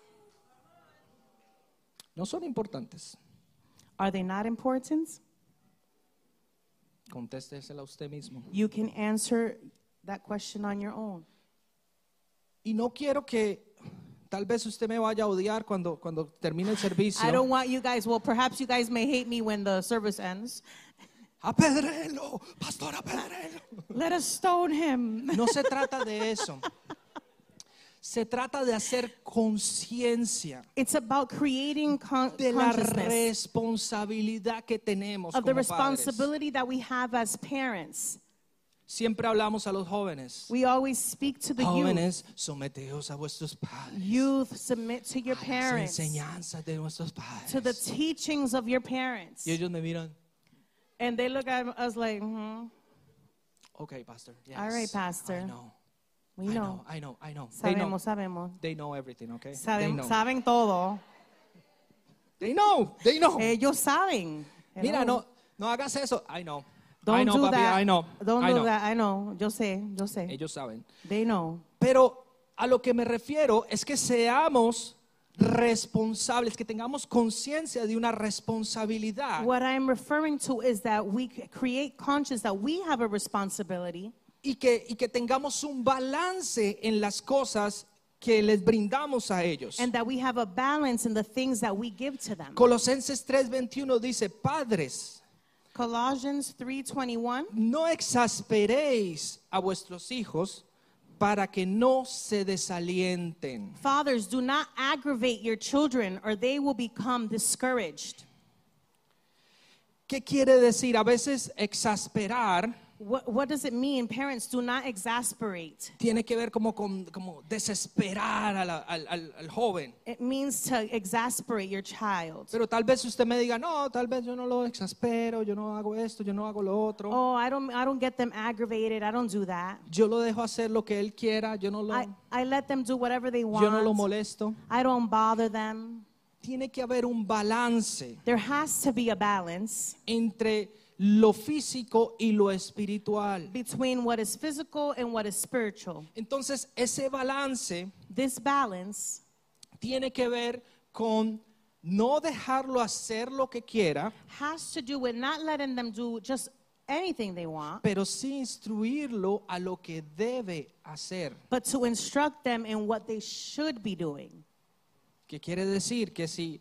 no son importantes? Are they not important? Contéstesela usted mismo. You can answer that question on your own. Y no quiero que tal vez usted me vaya a odiar cuando, cuando termine el servicio. I don't want you guys, well, perhaps you guys may hate me when the service ends. Pastor. Let us stone him. No se trata de eso. Se trata de hacer conciencia It's about creating con- de la consciousness responsabilidad que tenemos of the como padres. responsibility that we have as parents. Siempre hablamos a los jóvenes. We always speak to the youth. Jóvenes, someteos a vuestros padres. Youth, submit to your a las parents, enseñanzas de nuestros to the teachings of your parents. Y ellos me miran, And they look at us like, hmm, okay, pastor. Yes, All right, pastor. I know. we I know. I know. I know. They know. Sabemos, sabemos. They know everything, okay? they Saben, know. saben todo. They know. They know. Ellos saben. Mira, Hello. no, no hagas eso. I know. Don't I know, do papi. that. I know. Don't I do know. that. I know. Yo sé, yo sé. Ellos saben. They know. Pero a lo que me refiero es que seamos responsables, que tengamos conciencia de una responsabilidad What I'm referring to is that we create conscious that we have a responsibility y que, y que tengamos un balance en las cosas que les brindamos a ellos. and that we have a balance in the things that we give to them. Colosenses 3:21 dice, padres, Colossians 3:21 no exasperéis a vuestros hijos para que no se desalienten. Fathers, do not aggravate your children or they will become discouraged. ¿Qué quiere decir? A veces exasperar What, what does it mean? Parents, do not exasperate. tiene que ver como con como desesperar a la- al, al- al joven. It means to exasperate your child. Pero tal vez usted me diga, no, tal vez yo no lo exaspero, yo no hago esto, yo no hago lo otro. Oh, I don't I don't get them aggravated. I don't do that. Yo lo dejo hacer lo que él quiera, yo no lo, I, I let them do whatever they yo no lo want. molesto. I don't bother them. Tiene que haber un balance There has to be a balance entre lo físico y lo espiritual. between what is physical and what is spiritual. Entonces, ese balance This balance tiene que ver con no dejarlo hacer lo que quiera, has to do with not letting them do just anything they want, pero sí instruirlo a lo que debe hacer. but to instruct them in what they should be doing. ¿Qué quiere decir? Que si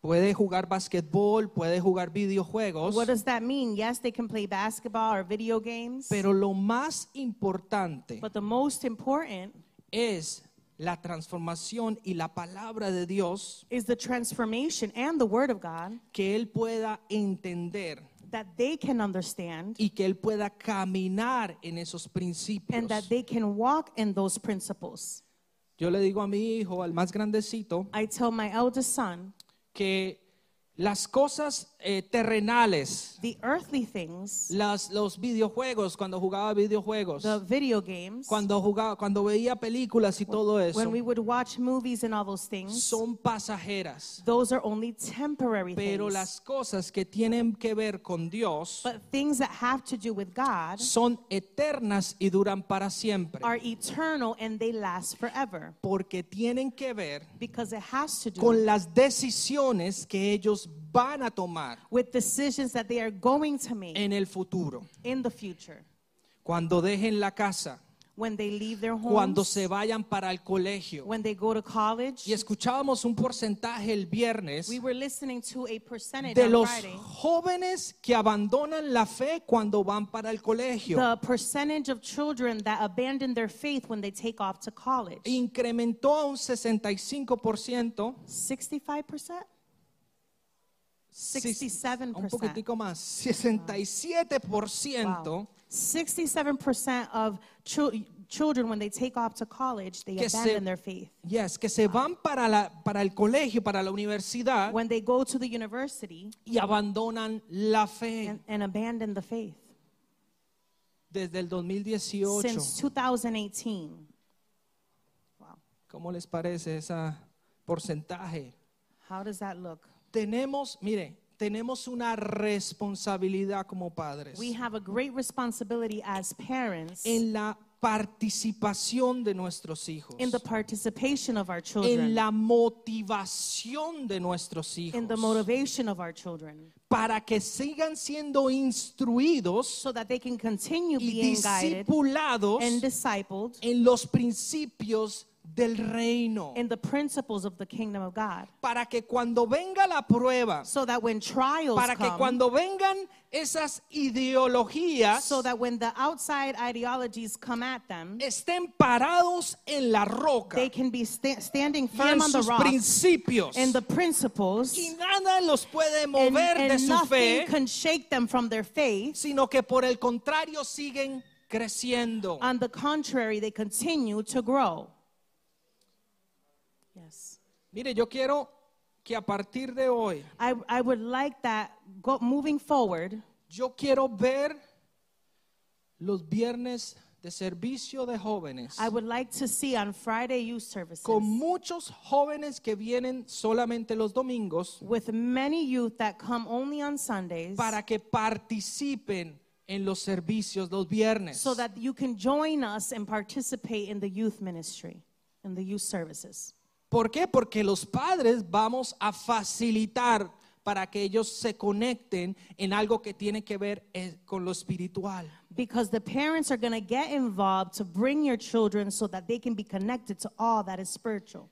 puede jugar basquetbol, puede jugar videojuegos, What does that mean? Yes, they can play basketball or video games, pero lo más importante but the most important es la transformación y la palabra de Dios is the transformation and the word of God que él pueda entender that they can understand y que él pueda caminar en esos principios. and that they can walk in those principles. Yo le digo a mi hijo, al más grandecito, I tell my eldest son, que las cosas eh, terrenales, the earthly things, las, los videojuegos, cuando jugaba videojuegos, the video games, cuando jugaba, cuando veía películas y todo eso, when we would watch movies and all those things, son pasajeras. those are only temporary Pero things. las cosas que tienen que ver con Dios But things that have to do with God son eternas y duran para siempre. are eternal and they last forever. Porque tienen que ver because it has to do con las decisiones que ellos van a tomar with decisions that they are going to make en el futuro. in the future. Cuando dejen la casa, when they leave their cuando homes, se vayan para el colegio. when they go to college. Y escuchábamos un porcentaje el viernes We were listening to a percentage de los Friday. jóvenes que abandonan la fe cuando van para el colegio. The percentage of children that abandon their faith when they take off to college. Incrementó a un 65%. 65%? Sí, 67%. Un poquitico más. 67% Wow. 67% of chil- children, when they take off to college, they Que se- abandon their faith. yes, que se van para, la, para el colegio, para la universidad When they go to the university y abandonan la fe and, and abandon the faith. desde el 2018. Since 2018. Wow. ¿Cómo les parece ese porcentaje? How does that look? Tenemos, mire, tenemos una responsabilidad como padres We have a great responsibility as parents en la participación de nuestros hijos, in the participation of our en children, la motivación de nuestros hijos, in the motivation of our children, para que sigan siendo instruidos so that they can continue y being guided discipulados and discipled en los principios del reino, in the principles of the kingdom of God. para que cuando venga la prueba, So that when trials para que come, cuando vengan esas ideologías, so that when the outside ideologies come at them, estén parados en la roca they can be sta- standing firm on the rock principios. in the principles, Y nada los puede and, mover de su nothing fe, can shake them from their faith. sino que por el contrario siguen creciendo. On the contrary, they continue to grow. Yes. Mire, yo quiero que a partir de hoy, I, I would like that go, moving forward, yo quiero ver los viernes de servicio de jóvenes I would like to see on Friday youth services con muchos jóvenes que vienen solamente los domingos with many youth that come only on Sundays para que participen en los servicios los viernes. so that you can join us and participate in the youth ministry, in the youth services. ¿Por qué? Porque los padres vamos a facilitar para que ellos se conecten en algo que tiene que ver eh, con lo espiritual. Because the parents are going to get involved to bring your children so that they can be connected to all that is spiritual.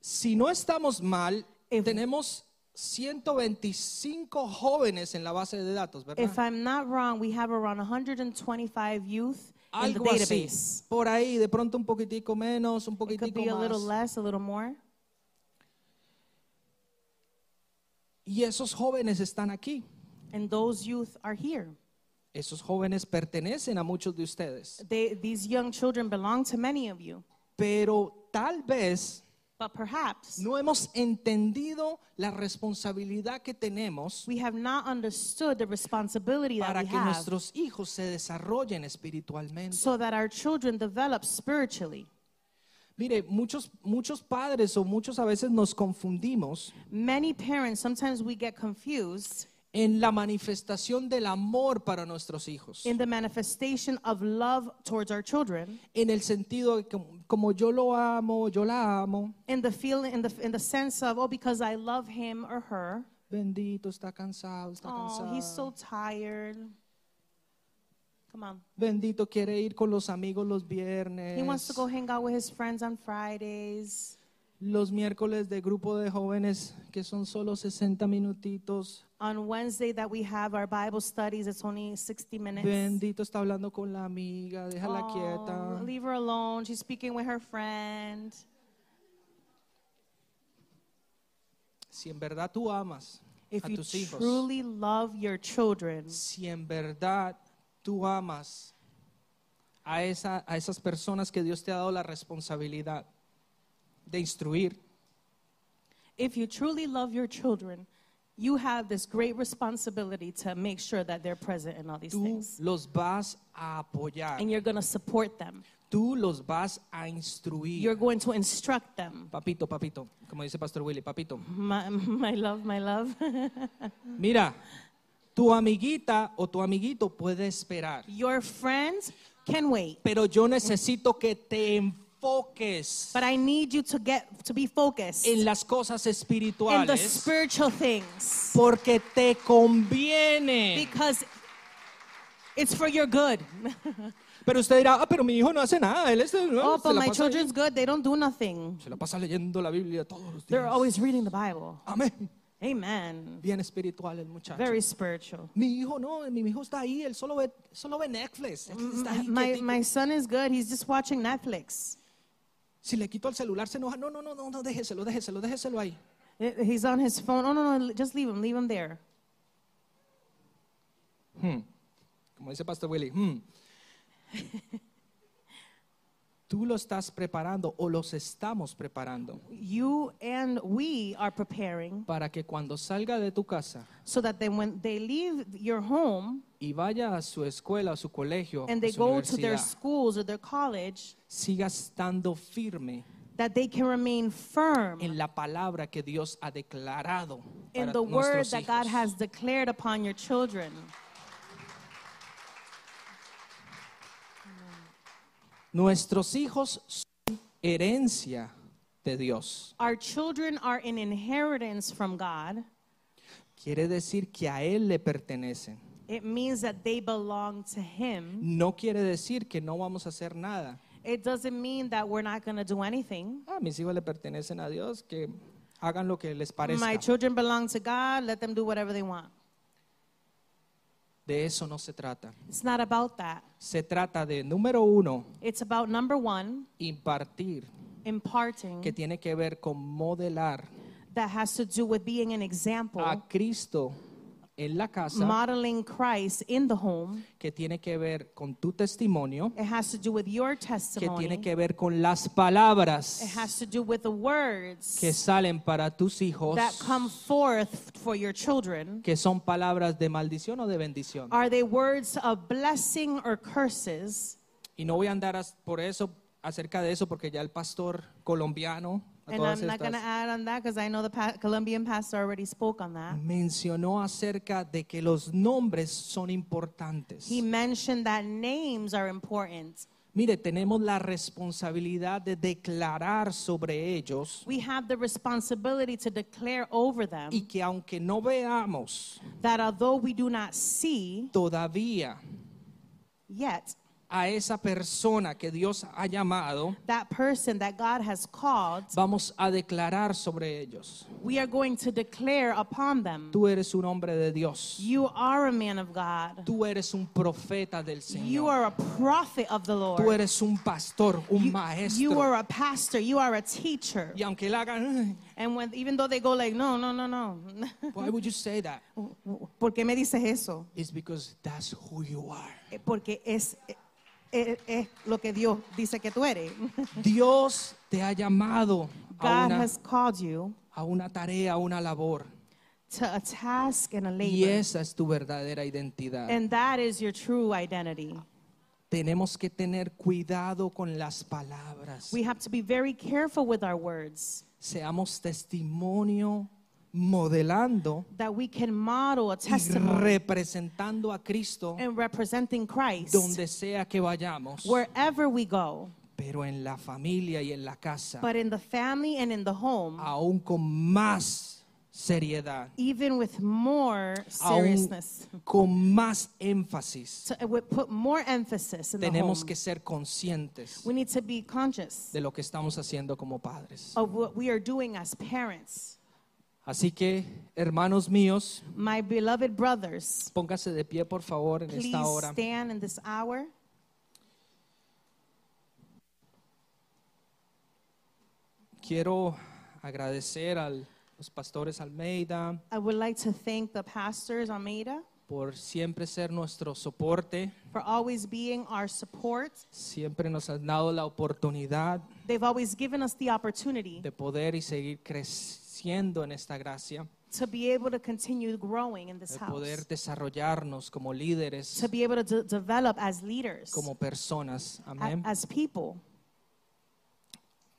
Si no estamos mal, If- tenemos 125 jóvenes en la base de datos, ¿verdad? If I'm not wrong, we have around 125 youth in the Algo así. database. Por ahí, de pronto un poquitico menos, un It could poquitico be a little más. less, a little more. Y esos jóvenes están aquí. And those youth are here. Esos jóvenes pertenecen a muchos de ustedes. They, these young children belong to many of you. Pero tal vez But perhaps no hemos entendido la responsabilidad que tenemos we have not understood the responsibility that para we que have nuestros hijos se desarrollen espiritualmente. so that our children develop spiritually. Mire, muchos, muchos padres o muchos a veces nos confundimos Many parents, sometimes we get confused en la manifestación del amor para nuestros hijos. in the manifestation of love towards our children, En el sentido de que como yo lo amo, yo la amo, in the feeling, in the in the sense of, oh, because I love him or her. bendito está cansado, está Oh, cansado. he's so tired. Come on. Bendito quiere ir con los amigos los viernes. He wants to go hang out with his friends on Fridays. Los miércoles de grupo de jóvenes que son solo 60 minutitos. On Wednesday that we have our Bible studies, it's only 60 minutes. Bendito está hablando con la amiga, déjala Oh, quieta. leave her alone. She's speaking with her friend. Si en verdad tú amas If a you tus hijos, truly love your children, si en verdad tú amas a, esa, a esas personas que Dios te ha dado la responsabilidad de instruir, if you truly love your children, you have this great responsibility to make sure that they're present in all these tú things. los vas a apoyar, And you're going to support them. tú los vas a instruir. You're going to instruct them. Papito, papito, como dice Pastor Willy, papito. My, my love, my love. [LAUGHS] Mira, tu amiguita o tu amiguito puede esperar, your friends can wait. pero yo necesito que te enfoques But I need you to get to be focused en las cosas in the espirituales spiritual things porque te conviene. because It's for your good. [LAUGHS] Pero usted dirá, ah, pero mi hijo no hace nada. Él es, no, oh, se, but la my pasa children's good. They don't do nothing. se la pasa leyendo la Biblia todos los They're días. always reading the Bible. Amén. Amen. Bien espiritual el muchacho. Very spiritual. Mi hijo no, mi hijo está ahí, él solo ve, solo ve. Él está ahí My, my son is good. He's just watching Netflix. Si le quito el celular se enoja. No, no, no, no, no, déjeselo, déjeselo, déjeselo ahí. Eh, He's on his phone. Oh, no, no, just leave him. Leave him there. Como dice Pastor Willy. hmm. [LAUGHS] Tú lo estás preparando o los estamos preparando You and we are preparing para que cuando salga de tu casa so that then when they leave your home y vaya a su escuela, a su colegio, and a they su go to their universidad, schools or their college, siga estando firme that they can remain firm en la palabra que Dios ha declarado in para the word nuestros that God hijos. has declared upon your children. Nuestros hijos son herencia de Dios. Our children are an inheritance from God. Quiere decir que a Él le pertenecen. It means that they belong to Him. No quiere decir que no vamos a hacer nada. It doesn't mean that we're not going to do anything. Ah, mis hijos le pertenecen a Dios, que hagan lo que les My parezca. children belong to God. Let them do whatever they want. De eso no se trata. It's not about that. Se trata de, número uno, It's about number one, impartir, imparting, que tiene que ver con modelar that has to do with being an example, a Cristo en la casa, modeling Christ in the home. que tiene que ver con tu testimonio, It has to do with your que testimony. tiene que ver con las palabras It has to do with the words que salen para tus hijos, that come forth for your children. que son palabras de maldición o de bendición. Are they words of blessing or curses? Y no voy a andar por eso, acerca de eso, porque ya el pastor colombiano And I'm not going to add on that because I know the pa- Colombian pastor already spoke on that. mencionó acerca de que los nombres son importantes. He mentioned that names are important. Mire, tenemos la responsabilidad de declarar sobre ellos We have the responsibility to declare over them y que aunque no veamos that although we do not see todavía yet, a esa persona que Dios ha llamado, that person that God has called, vamos a declarar sobre ellos. we are going to declare upon them. Tú eres un hombre de Dios. You are a man of God. Tú eres un profeta del You Señor. are a prophet of the Lord. Tú eres un pastor, un You, maestro. you are a pastor. You are a teacher. Y aunque él haga, "Ay, And when, even though they go like, no, no, no, no. [LAUGHS] why would you say that? [LAUGHS] ¿Por qué me dices eso? It's because that's who you are. Eh, Porque es, eh, es lo que Dios dice que tú eres. [LAUGHS] Dios te ha llamado a God una, has called you a una tarea, a una labor. to a task and a Y labor. esa es tu verdadera identidad. And that is your true identity. Tenemos que tener cuidado con las palabras. We have to be very careful with our words Seamos testimonio modelando that we can model a y testimony representando a Cristo and representing Christ donde sea que vayamos. wherever we go. pero en la familia y en la casa, But in the family and in the home, aún con más seriedad, even with more aún seriousness, con más énfasis, put more emphasis in the tenemos home. que ser conscientes We need to be conscious de lo que estamos haciendo como padres. of what we are doing as parents. Así que, hermanos míos, My beloved brothers, póngase de pie, por favor, en esta hora. stand in this hour. Quiero agradecer a los pastores Almeida I would like to thank the pastors Almeida por siempre ser nuestro soporte. for always being our support. Siempre nos han dado la oportunidad They've always given us the opportunity de poder y seguir creciendo en esta gracia, to be able to continue growing in this house, poder desarrollarnos como líderes, to be able to de- develop as leaders, como personas. Amén. as people.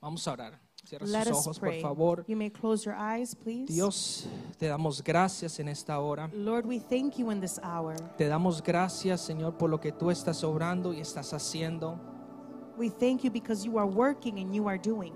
Vamos a orar. Cierra Let sus us ojos, por favor. You may close your eyes, please. Dios, te damos gracias en esta hora. Lord, we thank you in this hour. Te damos gracias, Señor, por lo que tú estás obrando y estás haciendo. We thank you because you are working and you are doing.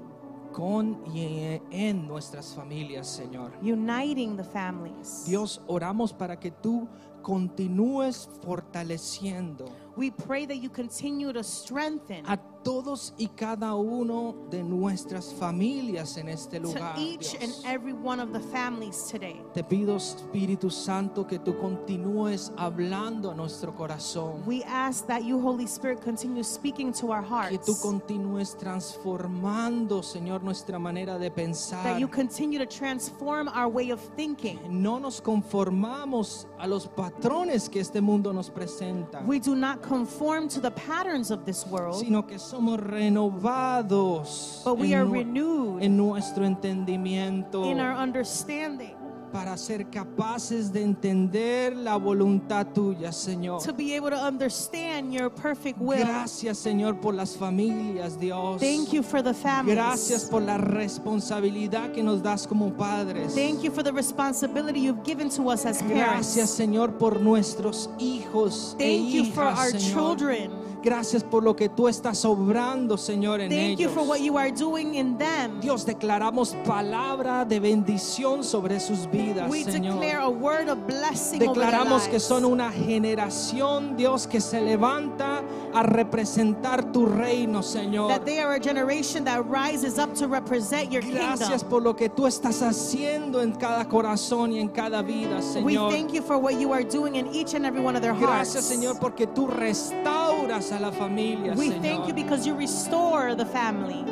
Con y en nuestras familias, Señor. uniting the families. Dios, oramos para que tú continúes fortaleciendo We pray that you continue to strengthen a todos y cada uno de nuestras familias en este to lugar. each and Dios. every one of the families today. Te pido, Espíritu Santo, que tú continúes hablando a nuestro corazón. We ask that you, Holy Spirit, continue speaking to our Que tú hearts. continúes transformando, Señor, nuestra manera de pensar. That you continue to transform our way of thinking. No nos conformamos a los patrones que este mundo nos presenta, We do not conform to the patterns of this world, sino que somos renovados but we en, are renewed en nuestro entendimiento in our understanding para ser capaces de entender la voluntad tuya, Señor. to be able to understand your perfect will. Gracias, Señor, por las familias, Dios. Thank you for the families. Gracias por la responsabilidad que nos das como padres. Thank you for the responsibility you've given to us as Gracias, parents. Señor, por nuestros hijos e Thank you for hijas, our Señor. children. Gracias por lo que tú estás obrando, Señor, en Thank you ellos. for what you are doing in them. Dios, declaramos palabra de bendición sobre sus vidas, We Señor. declare a word of blessing over their Declaramos que lives. son una generación, Dios, que se levanta a representar tu reino, Señor. that they are a generation that rises up to represent your Gracias kingdom. por lo que tú estás haciendo en cada corazón y en cada vida, We Señor. thank you for what you are doing in each and every one of their hearts. Gracias, Señor, porque tú restauras a la familia, We Señor. thank you because you restore the family.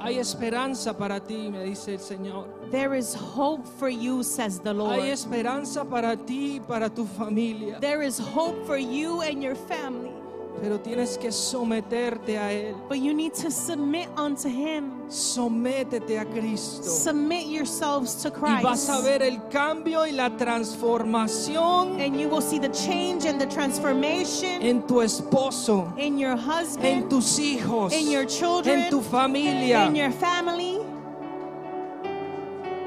Hay esperanza para ti, me dice el Señor. There is hope for you, says the Lord. Hay esperanza para ti para tu familia. There is hope for you and your family. Pero tienes que someterte a Él. But you need to submit unto Him. Sométete a Cristo. Submit yourselves to Y vas Christ. a ver el cambio y la transformación And you will see the change and the transformation en tu esposo, in your en husband, tus hijos, in your children, en tu familia. in your family.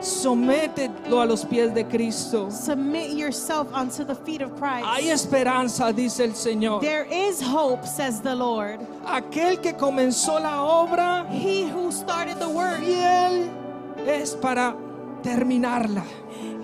Somételo a los pies de Cristo. Submit yourself unto the feet of Hay Christ. esperanza, dice el Señor. There is hope, says the Lord. Aquel que comenzó la obra, He who started the work, fiel es para terminarla.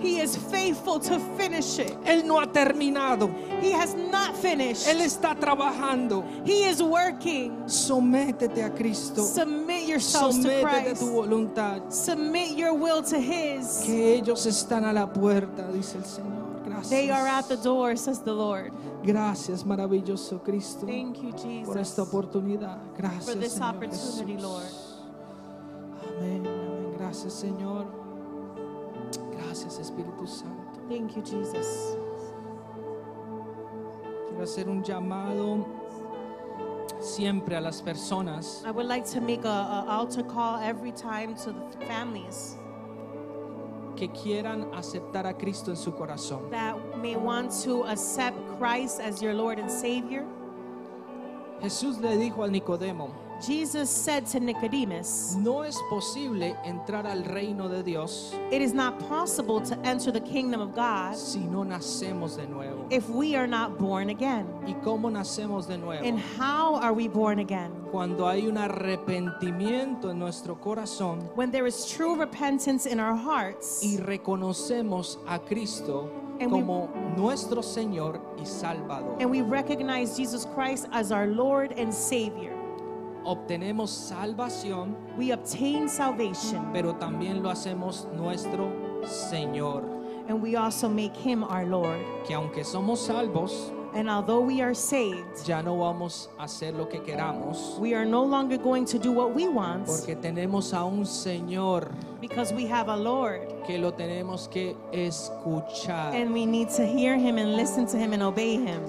He is faithful to finish it. Él no ha terminado. He has not finished. Él está trabajando. He is working. Sométete a Cristo. Submit yourselves to Sométete Christ. tu voluntad. Submit your will to His. Que ellos están a la puerta, dice el Señor. Gracias. They are at the door, says the Lord. Gracias, maravilloso Cristo, Thank you, por esta Jesus. oportunidad. Gracias, For this Señor opportunity, Jesús. Lord. Amén, amén. Gracias, Señor. Gracias, Espíritu Santo. Thank you, Jesus. Quiero hacer un llamado siempre a las personas I would like to make a, a altar call every time to the families que quieran aceptar a Cristo en su corazón. that may want to accept Christ as your Lord and Savior. Jesús le dijo al Nicodemo, Jesus said to Nicodemus, no es posible entrar al reino de Dios It is not possible to enter the kingdom of God si no nacemos de nuevo. if we are not born again. ¿Y cómo nacemos de nuevo? And how are we born again? Cuando hay un arrepentimiento en nuestro corazón When there is true repentance in our hearts y reconocemos a Cristo And we- como nuestro Señor y Salvador. and we recognize Jesus Christ as our Lord and Savior. Obtenemos salvación, We obtain salvation pero también lo hacemos nuestro Señor. and we also make Him our Lord. Que aunque somos salvos, And although we are saved, ya no vamos a hacer lo que queramos, we are no longer going to do what we want porque tenemos a un Señor because we have a Lord que lo tenemos que escuchar. and we need to hear Him and listen to Him and obey Him.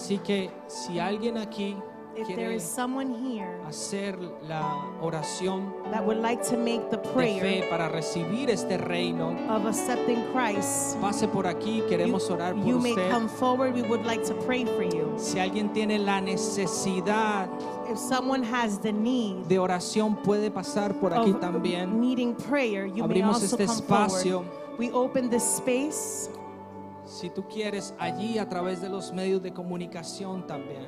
Así que si alguien aquí If there quiere is someone here hacer la oración that would like to make the de fe para recibir este reino, of accepting Christ, pase por aquí, queremos orar por you may usted. come forward. We would like to pray for you. Si alguien tiene la necesidad If someone has the need de oración, puede pasar por aquí of también. needing prayer, you may Abrimos also este come espacio. forward. We open this space. Si tú quieres, allí a través de los medios de comunicación también,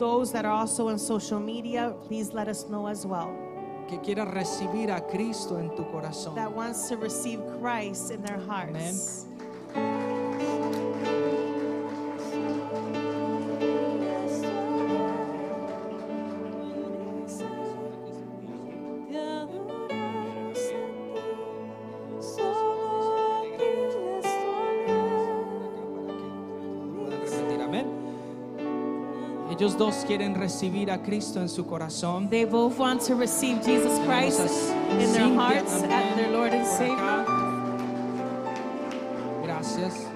Those that are also on social media, please let us know as well. que quieras recibir a Cristo en tu corazón. That wants to receive Christ in their hearts. Te dos quieren recibir a Cristo en su corazón. They both want to receive Jesus Christ in their hearts as their Lord and Savior. Gracias.